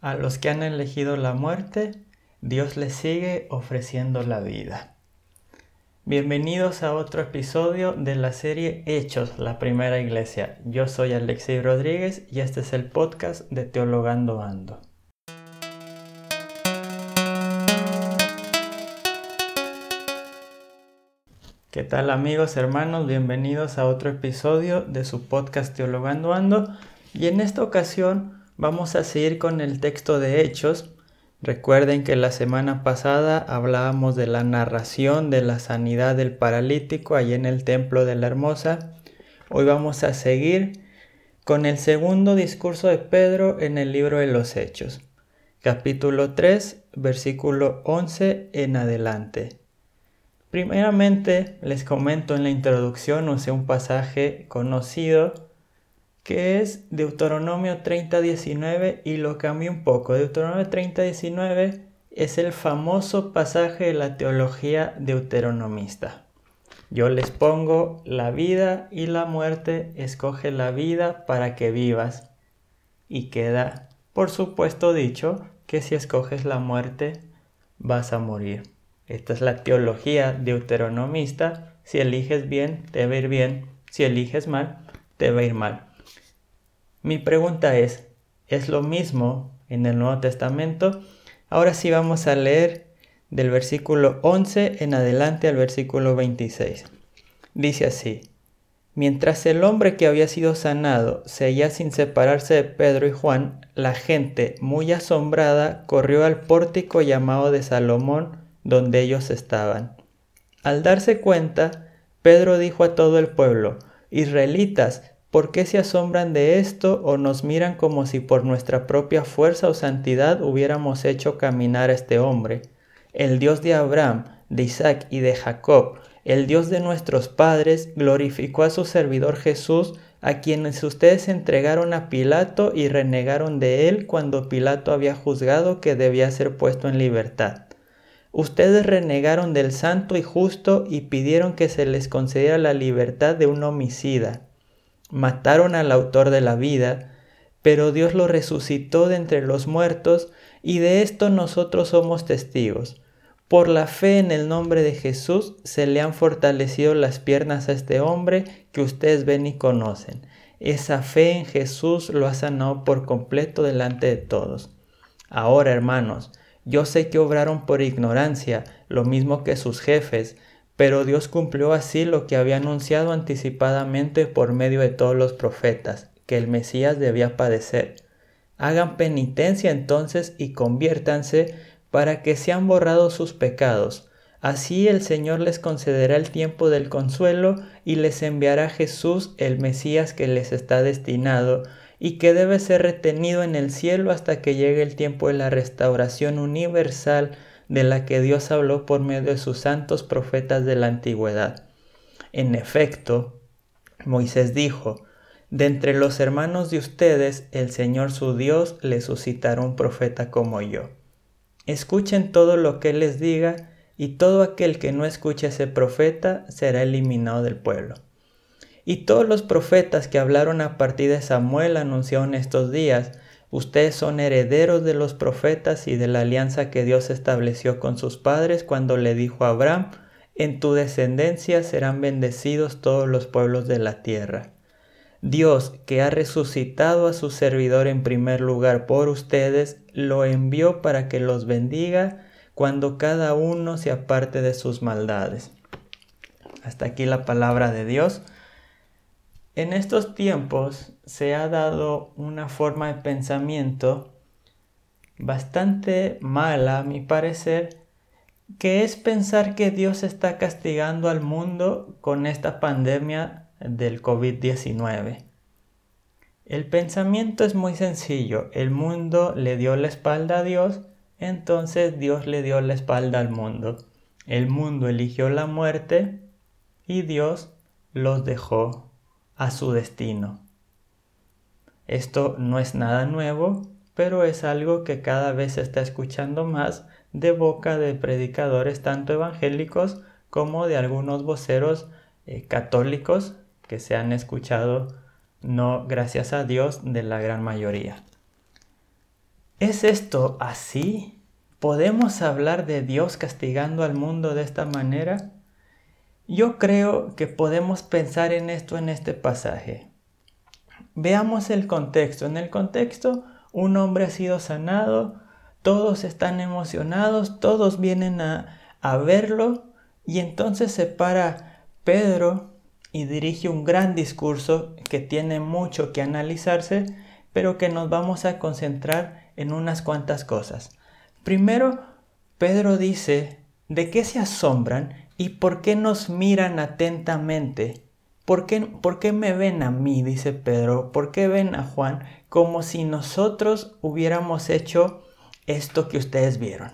A los que han elegido la muerte, Dios les sigue ofreciendo la vida. Bienvenidos a otro episodio de la serie Hechos, la primera iglesia. Yo soy Alexei Rodríguez y este es el podcast de Teologando Ando. ¿Qué tal amigos, hermanos? Bienvenidos a otro episodio de su podcast Teologando Ando. Y en esta ocasión Vamos a seguir con el texto de Hechos. Recuerden que la semana pasada hablábamos de la narración de la sanidad del paralítico allí en el templo de la Hermosa. Hoy vamos a seguir con el segundo discurso de Pedro en el libro de los Hechos, capítulo 3, versículo 11 en adelante. Primeramente les comento en la introducción, usé un pasaje conocido que es Deuteronomio 30:19 y lo cambié un poco. Deuteronomio 30:19 es el famoso pasaje de la teología deuteronomista. Yo les pongo la vida y la muerte, escoge la vida para que vivas. Y queda, por supuesto, dicho que si escoges la muerte, vas a morir. Esta es la teología deuteronomista. Si eliges bien, te va a ir bien. Si eliges mal, te va a ir mal. Mi pregunta es, ¿es lo mismo en el Nuevo Testamento? Ahora sí vamos a leer del versículo 11 en adelante al versículo 26. Dice así, Mientras el hombre que había sido sanado seguía sin separarse de Pedro y Juan, la gente, muy asombrada, corrió al pórtico llamado de Salomón, donde ellos estaban. Al darse cuenta, Pedro dijo a todo el pueblo, Israelitas, ¿Por qué se asombran de esto o nos miran como si por nuestra propia fuerza o santidad hubiéramos hecho caminar a este hombre? El Dios de Abraham, de Isaac y de Jacob, el Dios de nuestros padres, glorificó a su servidor Jesús, a quienes ustedes entregaron a Pilato y renegaron de él cuando Pilato había juzgado que debía ser puesto en libertad. Ustedes renegaron del santo y justo y pidieron que se les concediera la libertad de un homicida mataron al autor de la vida, pero Dios lo resucitó de entre los muertos y de esto nosotros somos testigos. Por la fe en el nombre de Jesús se le han fortalecido las piernas a este hombre que ustedes ven y conocen. Esa fe en Jesús lo ha sanado por completo delante de todos. Ahora, hermanos, yo sé que obraron por ignorancia, lo mismo que sus jefes, pero Dios cumplió así lo que había anunciado anticipadamente por medio de todos los profetas, que el Mesías debía padecer. Hagan penitencia entonces y conviértanse para que sean borrados sus pecados. Así el Señor les concederá el tiempo del consuelo y les enviará Jesús, el Mesías que les está destinado, y que debe ser retenido en el cielo hasta que llegue el tiempo de la restauración universal de la que Dios habló por medio de sus santos profetas de la antigüedad. En efecto, Moisés dijo, de entre los hermanos de ustedes, el Señor su Dios le suscitará un profeta como yo. Escuchen todo lo que les diga, y todo aquel que no escuche a ese profeta será eliminado del pueblo. Y todos los profetas que hablaron a partir de Samuel anunciaron estos días, Ustedes son herederos de los profetas y de la alianza que Dios estableció con sus padres cuando le dijo a Abraham, en tu descendencia serán bendecidos todos los pueblos de la tierra. Dios, que ha resucitado a su servidor en primer lugar por ustedes, lo envió para que los bendiga cuando cada uno se aparte de sus maldades. Hasta aquí la palabra de Dios. En estos tiempos se ha dado una forma de pensamiento bastante mala, a mi parecer, que es pensar que Dios está castigando al mundo con esta pandemia del COVID-19. El pensamiento es muy sencillo, el mundo le dio la espalda a Dios, entonces Dios le dio la espalda al mundo. El mundo eligió la muerte y Dios los dejó a su destino. Esto no es nada nuevo, pero es algo que cada vez se está escuchando más de boca de predicadores tanto evangélicos como de algunos voceros eh, católicos que se han escuchado, no gracias a Dios, de la gran mayoría. ¿Es esto así? ¿Podemos hablar de Dios castigando al mundo de esta manera? Yo creo que podemos pensar en esto en este pasaje. Veamos el contexto. En el contexto, un hombre ha sido sanado, todos están emocionados, todos vienen a, a verlo y entonces se para Pedro y dirige un gran discurso que tiene mucho que analizarse, pero que nos vamos a concentrar en unas cuantas cosas. Primero, Pedro dice, ¿de qué se asombran y por qué nos miran atentamente? ¿Por qué, ¿Por qué me ven a mí? dice Pedro. ¿Por qué ven a Juan como si nosotros hubiéramos hecho esto que ustedes vieron?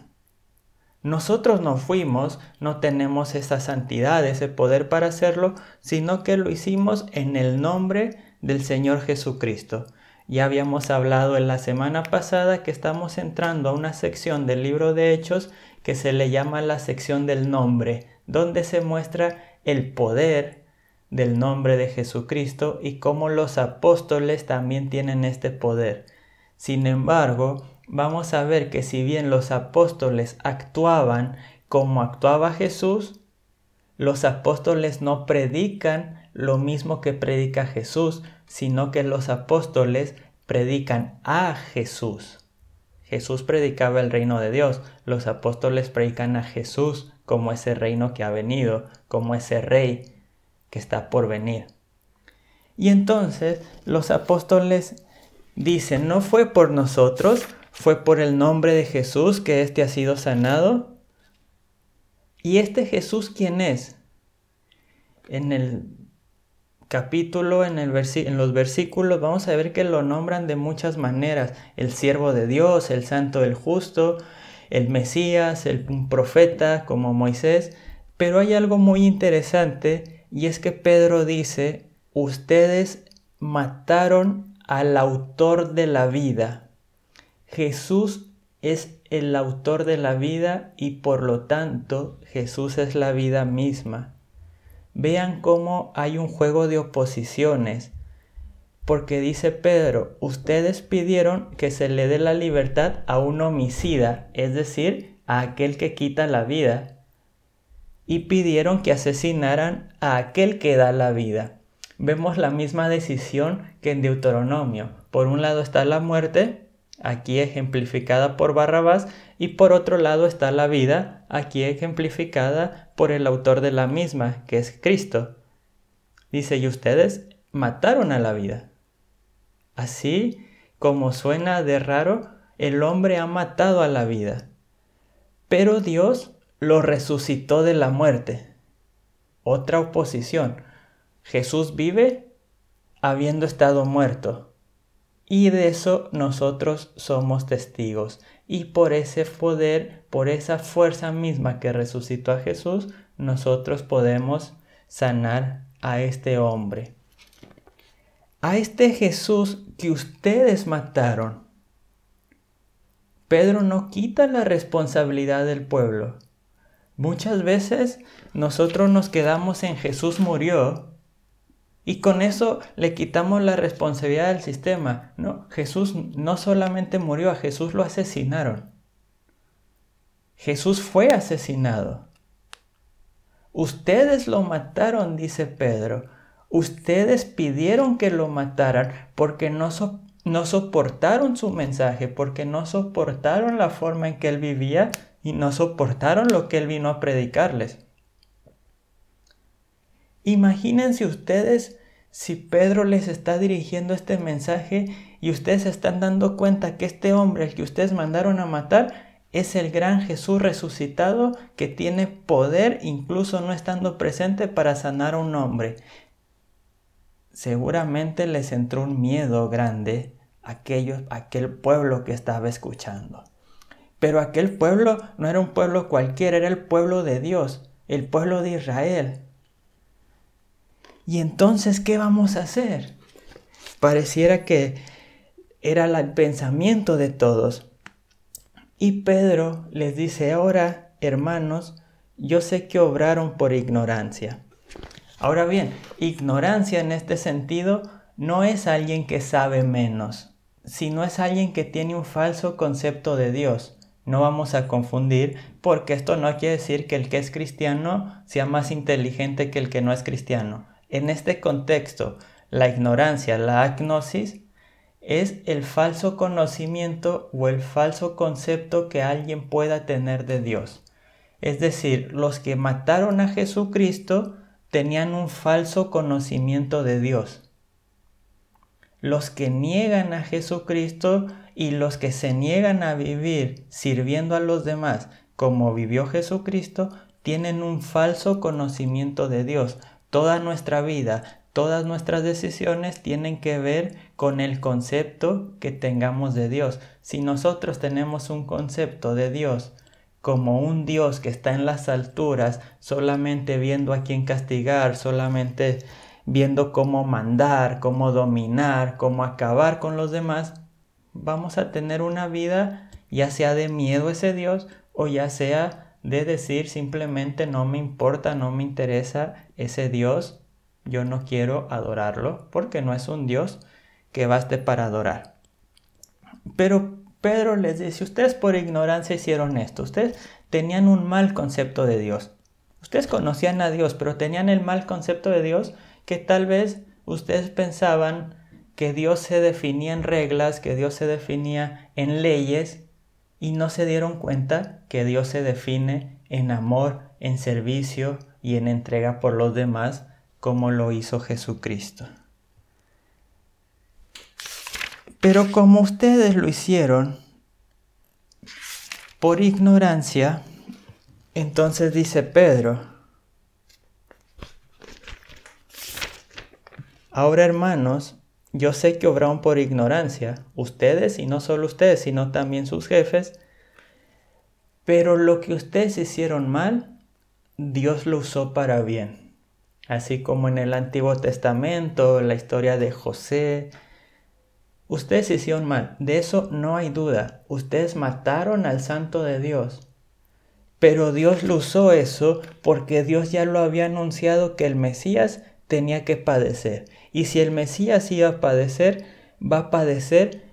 Nosotros no fuimos, no tenemos esa santidad, ese poder para hacerlo, sino que lo hicimos en el nombre del Señor Jesucristo. Ya habíamos hablado en la semana pasada que estamos entrando a una sección del libro de Hechos que se le llama la sección del nombre, donde se muestra el poder del nombre de Jesucristo y cómo los apóstoles también tienen este poder. Sin embargo, vamos a ver que si bien los apóstoles actuaban como actuaba Jesús, los apóstoles no predican lo mismo que predica Jesús, sino que los apóstoles predican a Jesús. Jesús predicaba el reino de Dios, los apóstoles predican a Jesús como ese reino que ha venido, como ese rey que está por venir. Y entonces los apóstoles dicen, no fue por nosotros, fue por el nombre de Jesús que éste ha sido sanado. ¿Y este Jesús quién es? En el capítulo, en, el en los versículos, vamos a ver que lo nombran de muchas maneras. El siervo de Dios, el santo, el justo, el Mesías, el profeta como Moisés. Pero hay algo muy interesante y es que Pedro dice, ustedes mataron al autor de la vida. Jesús es el autor de la vida y por lo tanto Jesús es la vida misma. Vean cómo hay un juego de oposiciones, porque dice Pedro, ustedes pidieron que se le dé la libertad a un homicida, es decir, a aquel que quita la vida, y pidieron que asesinaran a aquel que da la vida. Vemos la misma decisión que en Deuteronomio. Por un lado está la muerte aquí ejemplificada por Barrabás, y por otro lado está la vida, aquí ejemplificada por el autor de la misma, que es Cristo. Dice, y ustedes mataron a la vida. Así como suena de raro, el hombre ha matado a la vida, pero Dios lo resucitó de la muerte. Otra oposición. Jesús vive habiendo estado muerto. Y de eso nosotros somos testigos. Y por ese poder, por esa fuerza misma que resucitó a Jesús, nosotros podemos sanar a este hombre. A este Jesús que ustedes mataron. Pedro no quita la responsabilidad del pueblo. Muchas veces nosotros nos quedamos en Jesús murió y con eso le quitamos la responsabilidad del sistema. No, Jesús no solamente murió, a Jesús lo asesinaron. Jesús fue asesinado. Ustedes lo mataron, dice Pedro. Ustedes pidieron que lo mataran porque no, no soportaron su mensaje, porque no soportaron la forma en que él vivía y no soportaron lo que él vino a predicarles. Imagínense ustedes si Pedro les está dirigiendo este mensaje y ustedes se están dando cuenta que este hombre, el que ustedes mandaron a matar, es el gran Jesús resucitado que tiene poder incluso no estando presente para sanar a un hombre. Seguramente les entró un miedo grande a, aquel pueblo que estaba escuchando. Pero aquel pueblo no era un pueblo cualquiera, era el pueblo de Dios, el pueblo de Israel. ¿Y entonces qué vamos a hacer? Pareciera que era el pensamiento de todos. Y Pedro les dice, ahora, hermanos, yo sé que obraron por ignorancia. Ahora bien, ignorancia en este sentido no es alguien que sabe menos. sino es alguien que tiene un falso concepto de Dios. No vamos a confundir porque esto no quiere decir que el que es cristiano sea más inteligente que el que no es cristiano. En este contexto, la ignorancia, la agnosis, es el falso conocimiento o el falso concepto que alguien pueda tener de Dios. Es decir, los que mataron a Jesucristo tenían un falso conocimiento de Dios. Los que niegan a Jesucristo y los que se niegan a vivir sirviendo a los demás como vivió Jesucristo, tienen un falso conocimiento de Dios. Toda nuestra vida, todas nuestras decisiones tienen que ver con el concepto que tengamos de Dios. Si nosotros tenemos un concepto de Dios como un Dios que está en las alturas, solamente viendo a quién castigar, solamente viendo cómo mandar, cómo dominar, cómo acabar con los demás, vamos a tener una vida ya sea de miedo a ese Dios o ya sea de decir simplemente no me importa, no me interesa ese Dios, yo no quiero adorarlo porque no es un Dios que baste para adorar. Pero Pedro les dice, ustedes por ignorancia hicieron esto, ustedes tenían un mal concepto de Dios. Ustedes conocían a Dios, pero tenían el mal concepto de Dios que tal vez ustedes pensaban que Dios se definía en reglas, que Dios se definía en leyes y no se dieron cuenta que Dios se define en amor, en servicio y en entrega por los demás como lo hizo Jesucristo. Pero como ustedes lo hicieron por ignorancia, entonces dice Pedro, ahora hermanos, yo sé que obraron por ignorancia, ustedes y no solo ustedes, sino también sus jefes, pero lo que ustedes hicieron mal, Dios lo usó para bien. Así como en el Antiguo Testamento, la historia de José, Ustedes hicieron mal, de eso no hay duda. Ustedes mataron al santo de Dios. Pero Dios lo usó eso porque Dios ya lo había anunciado que el Mesías tenía que padecer. Y si el Mesías iba a padecer, va a padecer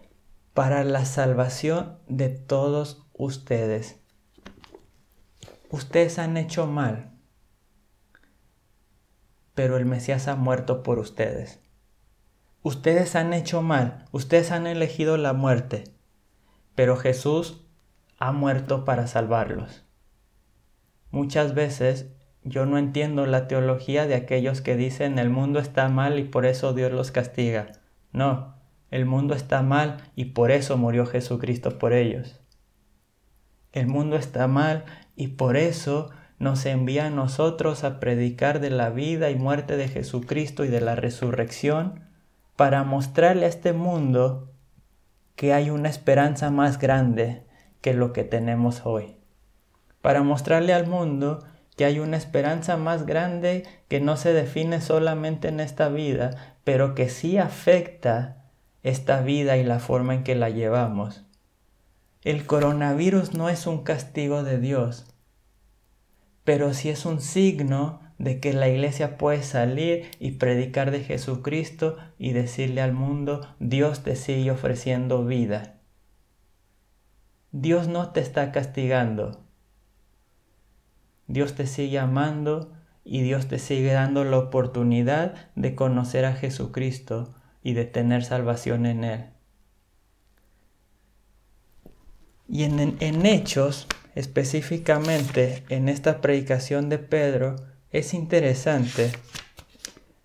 para la salvación de todos ustedes. Ustedes han hecho mal, pero el Mesías ha muerto por ustedes. Ustedes han hecho mal, ustedes han elegido la muerte, pero Jesús ha muerto para salvarlos. Muchas veces yo no entiendo la teología de aquellos que dicen el mundo está mal y por eso Dios los castiga. No, el mundo está mal y por eso murió Jesucristo por ellos. El mundo está mal y por eso nos envía a nosotros a predicar de la vida y muerte de Jesucristo y de la resurrección para mostrarle a este mundo que hay una esperanza más grande que lo que tenemos hoy. Para mostrarle al mundo que hay una esperanza más grande que no se define solamente en esta vida, pero que sí afecta esta vida y la forma en que la llevamos. El coronavirus no es un castigo de Dios, pero sí es un signo de que la iglesia puede salir y predicar de Jesucristo y decirle al mundo, Dios te sigue ofreciendo vida. Dios no te está castigando. Dios te sigue amando y Dios te sigue dando la oportunidad de conocer a Jesucristo y de tener salvación en Él. Y en, en Hechos, específicamente en esta predicación de Pedro, es interesante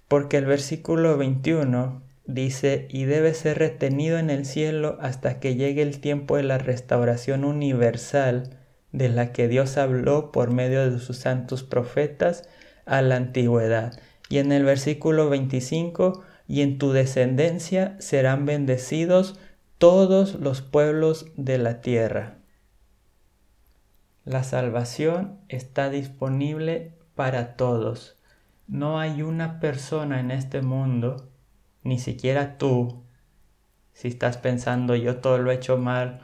porque el versículo 21 dice, y debe ser retenido en el cielo hasta que llegue el tiempo de la restauración universal de la que Dios habló por medio de sus santos profetas a la antigüedad. Y en el versículo 25, y en tu descendencia serán bendecidos todos los pueblos de la tierra. La salvación está disponible para todos. No hay una persona en este mundo, ni siquiera tú, si estás pensando yo todo lo he hecho mal,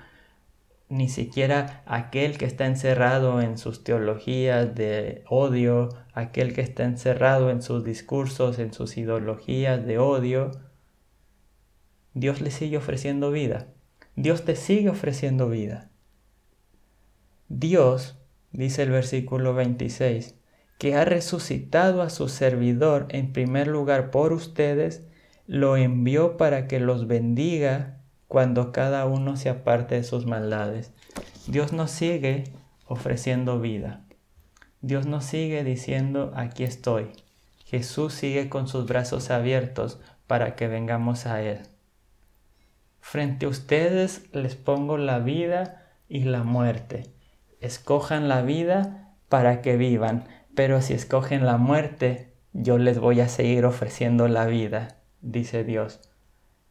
ni siquiera aquel que está encerrado en sus teologías de odio, aquel que está encerrado en sus discursos, en sus ideologías de odio, Dios le sigue ofreciendo vida. Dios te sigue ofreciendo vida. Dios, dice el versículo 26, que ha resucitado a su servidor en primer lugar por ustedes, lo envió para que los bendiga cuando cada uno se aparte de sus maldades. Dios nos sigue ofreciendo vida. Dios nos sigue diciendo, aquí estoy. Jesús sigue con sus brazos abiertos para que vengamos a Él. Frente a ustedes les pongo la vida y la muerte. Escojan la vida para que vivan, pero si escogen la muerte, yo les voy a seguir ofreciendo la vida, dice Dios.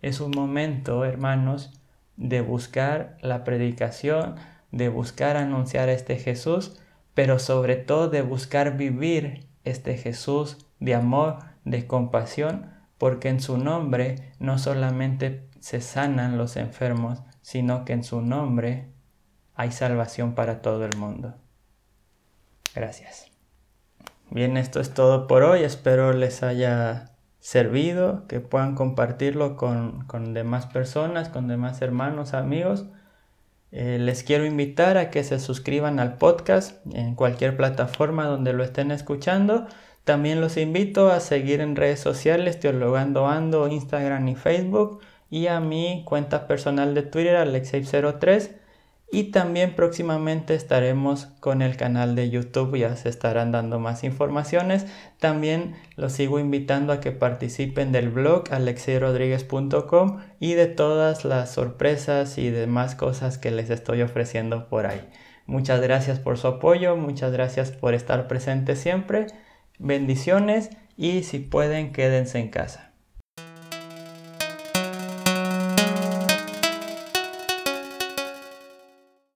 Es un momento, hermanos, de buscar la predicación, de buscar anunciar este Jesús, pero sobre todo de buscar vivir este Jesús de amor, de compasión, porque en su nombre no solamente se sanan los enfermos, sino que en su nombre hay salvación para todo el mundo. Gracias. Bien, esto es todo por hoy. Espero les haya servido, que puedan compartirlo con, demás personas, con demás hermanos, amigos. Eh, les quiero invitar a que se suscriban al podcast en cualquier plataforma donde lo estén escuchando. También los invito a seguir en redes sociales, Teologando Ando, Instagram y Facebook y a mi cuenta personal de Twitter, Alexei03. Y también próximamente estaremos con el canal de YouTube, ya se estarán dando más informaciones. También los sigo invitando a que participen del blog alexeirodriguez.com y de todas las sorpresas y demás cosas que les estoy ofreciendo por ahí. Muchas gracias por su apoyo, muchas gracias por estar presente siempre. Bendiciones y si pueden quédense en casa.